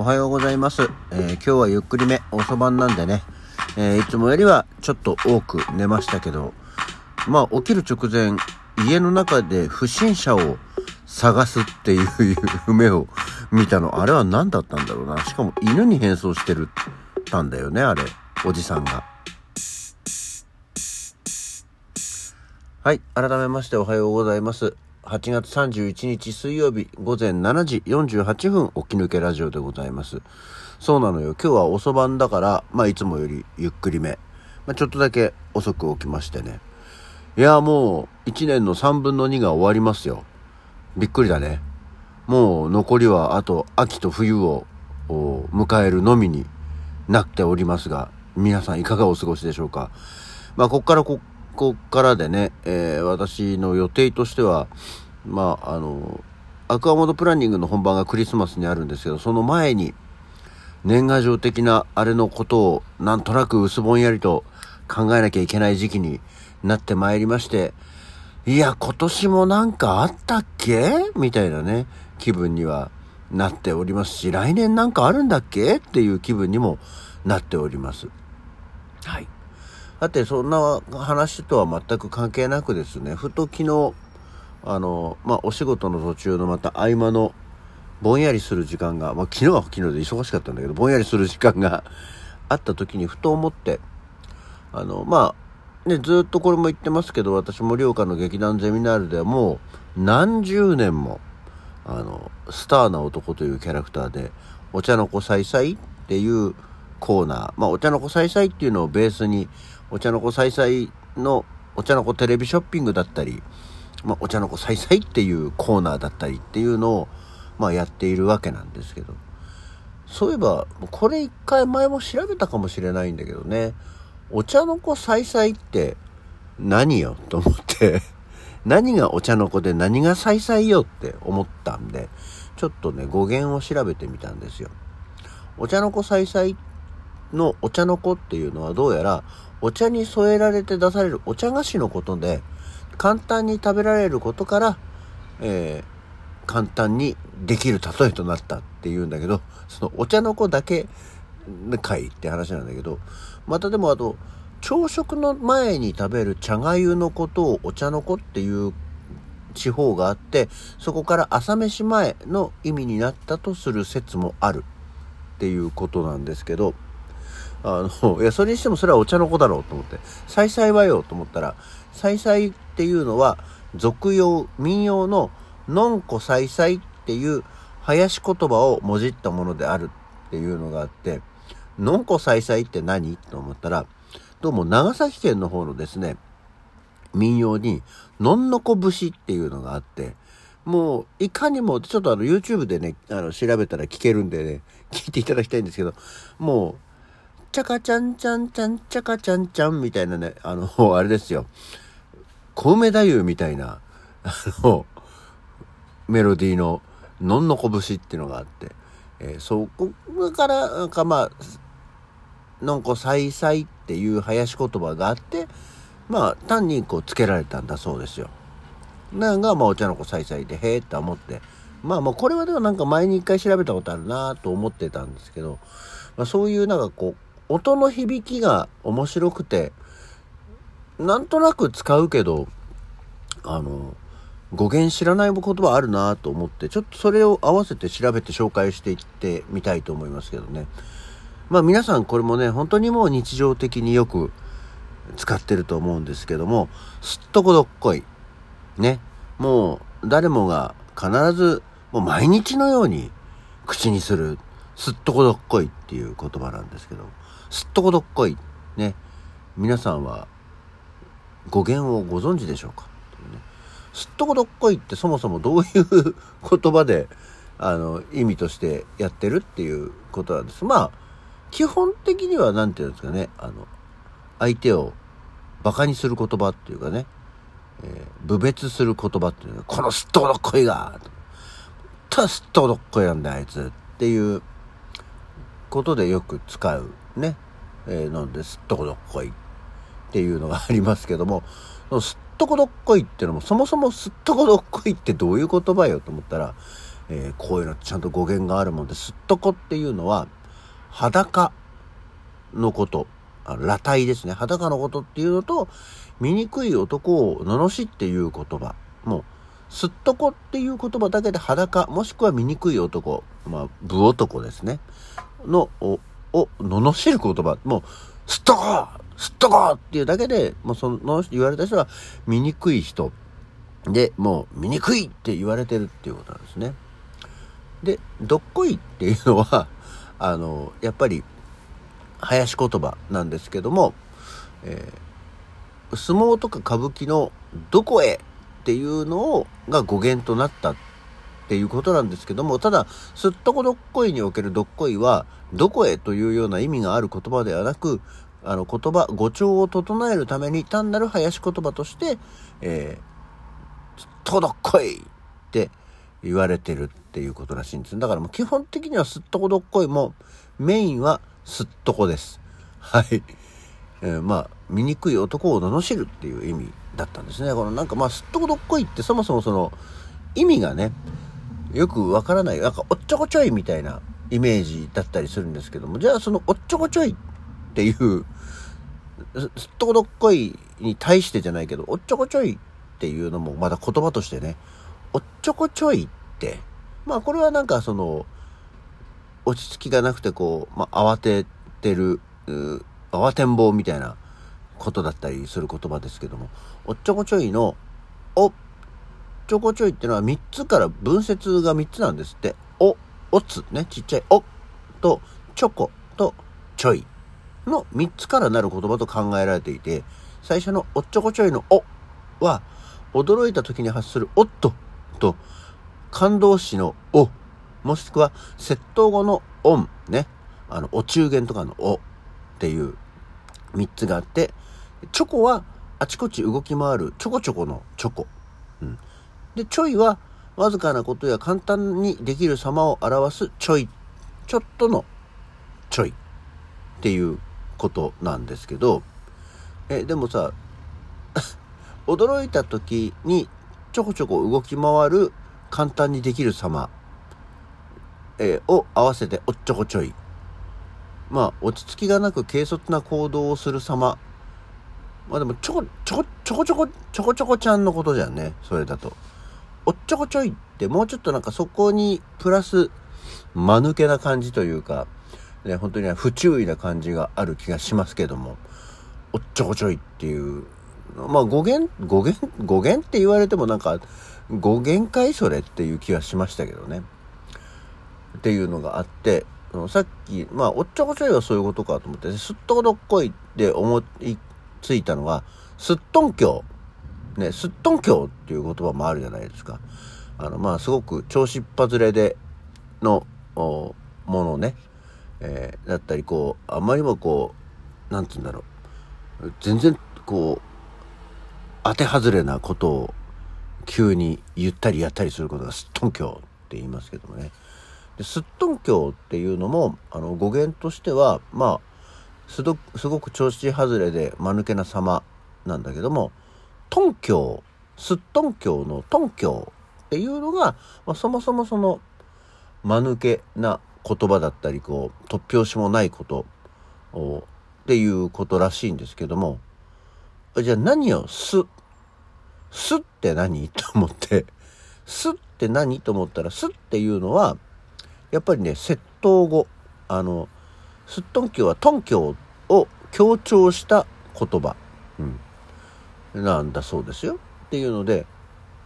おはようございます。えー今日はゆっくりめ、遅番なんでね、えーいつもよりはちょっと多く寝ましたけど、まあ起きる直前、家の中で不審者を探すっていう夢を見たの。あれは何だったんだろうな。しかも犬に変装してるたんだよね、あれ。おじさんが。はい。改めましておはようございます。8月31日水曜日午前7時48分起き抜けラジオでございます。そうなのよ。今日は遅番だから、まあいつもよりゆっくりめ。まあちょっとだけ遅く起きましてね。いや、もう1年の3分の2が終わりますよ。びっくりだね。もう残りはあと秋と冬を迎えるのみになっておりますが、皆さんいかがお過ごしでしょうか。まあ、こっからこ、こからでね、えー私の予定としては、まあ、あの、アクアモードプランニングの本番がクリスマスにあるんですけど、その前に、年賀状的なあれのことをなんとなく薄ぼんやりと考えなきゃいけない時期になってまいりまして、いや、今年もなんかあったっけ？みたいなね、気分にはなっておりますし、来年なんかあるんだっけ？っていう気分にもなっております。はい。だってそんな話とは全く関係なくですね、ふと昨日、あの、まあ、お仕事の途中のまた合間のぼんやりする時間が、まあ、昨日は昨日で忙しかったんだけど、ぼんやりする時間が あった時にふと思って、あの、まあ、ね、ずっとこれも言ってますけど、私、盛岡の劇団ゼミナールではもう何十年も、あの、スターな男というキャラクターで、お茶の子さいさいっていうコーナー、まあ、お茶の子さいさいっていうのをベースに、お茶の子さいさいの、お茶の子テレビショッピングだったり、まあ、お茶の子さいさいっていうコーナーだったりっていうのを、まあ、やっているわけなんですけど、そういえば、これ一回前も調べたかもしれないんだけどね、お茶の子さいさいって何よと思って、何がお茶の子で何がさいさいよって思ったんで、ちょっとね、語源を調べてみたんですよ。お茶の子さいさいのお茶の子っていうのはどうやら、お茶に添えられて出されるお茶菓子のことで、簡単に食べられることから、えー簡単にできる例えとなったっていうんだけど、そのお茶の子だけかいって話なんだけど、またでもあと、朝食の前に食べる茶がゆのことをお茶の子っていう地方があって、そこから朝飯前の意味になったとする説もあるっていうことなんですけど、あの、いや、それにしてもそれはお茶の子だろうと思って、さいさいはよと思ったら、さいさいっていうのは、俗用、民謡の、のんこさいさいっていう、林言葉をもじったものであるっていうのがあって、のんこさいさいって何と思ったら、どうも長崎県の方のですね、民謡に、のんのこ節っていうのがあって、もう、いかにも、ちょっとあの、YouTube でね、あの、調べたら聞けるんでね、聞いていただきたいんですけど、もう、チャカチャンチャンチャンチャカチャンチャンみたいなね、あの、あれですよ。小梅太夫みたいな、あの、メロディーの、のんのこ節っていうのがあって、えーそこから、なんかまあ、のんこさいさいっていう林言葉があって、まあ、単にこう、つけられたんだそうですよ。なんか、まあ、お茶の子さいさいで、へえって思って、まあ、もうこれはでもなんか前に一回調べたことあるなと思ってたんですけど、まあ、そういうなんかこう、音の響きが面白くて、なんとなく使うけど、あの、語源知らない言葉あるなと思って、ちょっとそれを合わせて調べて紹介していってみたいと思いますけどね。まあ皆さんこれもね、本当にもう日常的によく使ってると思うんですけども、すっとこどっこい。ね。もう誰もが必ず、もう毎日のように口にする、すっとこどっこいっていう言葉なんですけど、すっとこどっこい。ね。皆さんは語源をご存知でしょうか？すっとこどっこいってそもそもどういう言葉で、あの、意味としてやってるっていうことなんです。まあ、基本的には何て言うんですかね、あの、相手を馬鹿にする言葉っていうかね、えー、侮蔑する言葉っていうのが、このすっとこどっこいが、たすっとこどっこいなんだあいつっていうことでよく使うね、えー、なんですっとこどっこいっていうのがありますけども、すっとこどっこいっていうのも、そもそもすっとこどっこいってどういう言葉よと思ったら、えー、こういうのちゃんと語源があるもんで、すっとこっていうのは、裸のこと、裸体ですね。裸のことっていうのと、醜い男を罵っていう言葉。もう、すっとこっていう言葉だけで裸、もしくは醜い男、まあ、武男ですね。の、を、罵る言葉。もう、すっとこすっとこっていうだけで、もうその言われた人は醜い人。で、もう、醜いって言われてるっていうことなんですね。で、どっこいっていうのは、あの、やっぱり、林言葉なんですけども、えー、相撲とか歌舞伎のどこへっていうのをが語源となったっていうことなんですけども、ただ、すっとこどっこいにおけるどっこいは、どこへというような意味がある言葉ではなく、あの言葉、語調を整えるために単なる林言葉として、えー、すっとこどっこいって言われてるっていうことらしいんです。だからもう基本的にはすっとこどっこいもメインはすっとこです。はい。えー、まあ、醜い男を罵るっていう意味だったんですね。このなんかまあ、すっとこどっこいってそもそもその意味がね、よくわからない、なんかおっちょこちょいみたいなイメージだったりするんですけども、じゃあそのおっちょこちょいっていう、すっとこどっこいに対してじゃないけど、おっちょこちょいっていうのもまだ言葉としてね、おっちょこちょいって、まあこれはなんかその、落ち着きがなくてこう、まあ慌ててる、慌てんぼうみたいなことだったりする言葉ですけども、おっちょこちょいの、おっちょこちょいってのは3つから分節が3つなんですって。お、おつ、ね、ちっちゃいおと、チョコとちょいの3つからなる言葉と考えられていて、最初のおっちょこちょいのおは、驚いた時に発するおっとと、感動詞のお、もしくは窃盗語のオン、ね、あの、お中元とかのおっていう3つがあって、チョコはあちこち動き回るちょこちょこのチョコ。うん、で、ちょいはわずかなことや簡単にできる様を表すちょい、ちょっとのちょいっていうことなんですけど、え、でもさ、驚いた時にちょこちょこ動き回る簡単にできる様、え、を合わせておっちょこちょい。まあ、落ち着きがなく軽率な行動をする様。まあでも、ちょこ、ちょこ、ちょこちょこ、ちょこちょこちゃんのことじゃんね。それだと。おっちょこちょいってもうちょっとなんかそこにプラス、間抜けな感じというか、ね、本当に不注意な感じがある気がしますけども、おっちょこちょいっていうまあ語源、語源、語源って言われてもなんか、語源かいそれっていう気はしましたけどね。っていうのがあって、さっき、まあ、おっちょこちょいはそういうことかと思って、すっとこどっこいって思いついたのが、すっとんきょう。ね、すっとんきょうっていう言葉もあるじゃないですか。あの、まあ、すごく調子っ外れでのものね、えー、だったり、こう、あまりもこう、なんつうんだろう。全然、こう、当て外れなことを急に言ったりやったりすることがすっとんきょうって言いますけどもね。すっとんきょうっていうのもあの語源としてはまあすごすごく調子外れで間抜けな様なんだけどもとんきょうすっとんきょうのとんきょうっていうのが、まあ、そもそもその間抜けな言葉だったりこう突拍子もないことをっていうことらしいんですけどもじゃあ何をす、すって何と思って、すって何と思ったら、すっていうのは、やっぱりね、窃盗語。あの、すっとんきょうはとんきょうを強調した言葉。うん。なんだそうですよ。っていうので、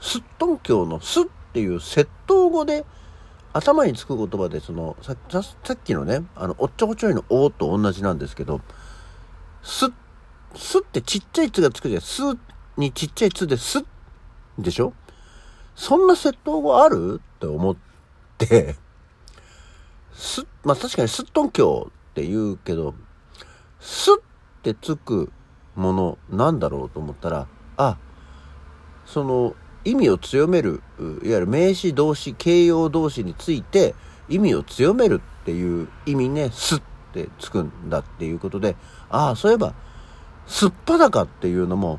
すっとんきょうのすっていう窃盗語で頭につく言葉で、その、さっきのね、あの、おっちょこちょいのおと同じなんですけど、すすってちっちゃい「つ」がつくじゃん。すにちっちゃい「つ」で「す」でしょ？そんな窃盗語ある？って思って、す、まあ確かにすっとんきょうって言うけど、すってつくものなんだろうと思ったら、あ、その意味を強める、いわゆる名詞動詞、形容動詞について意味を強めるっていう意味ね、すってつくんだっていうことで、ああ、そういえば、すっぱだかっていうのも、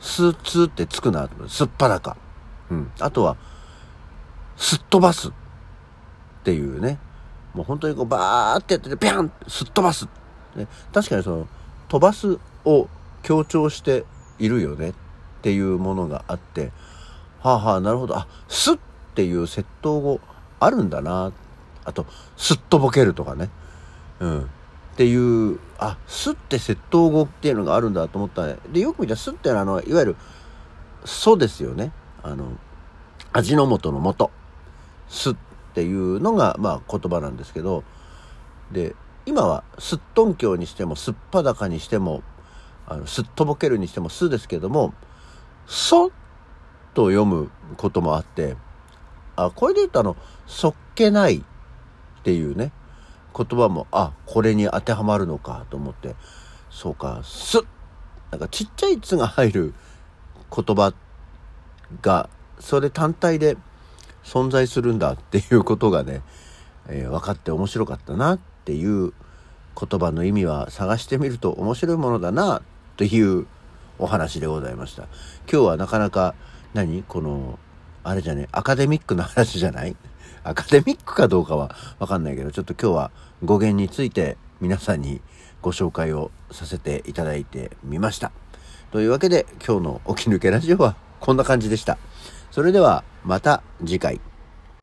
す、つってつくな。すっぱだか。うん。あとは、すっ飛ばす。っていうね、もう本当にこうバーってやってて、ピャンすっ飛ばす。ね、確かにその、飛ばすを強調しているよねっていうものがあって、はあはあ、なるほど。あ、すっていう窃盗語あるんだな。あと、すっとぼけるとかね。うん。っていう、あ、すって窃盗語っていうのがあるんだと思ったで、よく見たらすってのは、あの、いわゆる、そですよね。あの、味の素の素。すっていうのが、まあ、言葉なんですけど、で、今はすっとんきょうにしても、すっぱだかにしても、あのすっとぼけるにしてもすですけども、そと読むこともあって、あ、これで言うとあの、そっけないっていうね、言葉も、あ、これに当てはまるのかと思って、そうか、すなんかちっちゃい「つ」が入る言葉が、それ単体で存在するんだっていうことがね、えー、分かって面白かったなっていう言葉の意味は探してみると面白いものだなというお話でございました。今日はなかなか何？この、あれじゃね、アカデミックな話じゃない？アカデミックかどうかはわかんないけど、ちょっと今日は語源について皆さんにご紹介をさせていただいてみました。というわけで今日の起き抜けラジオはこんな感じでした。それではまた次回。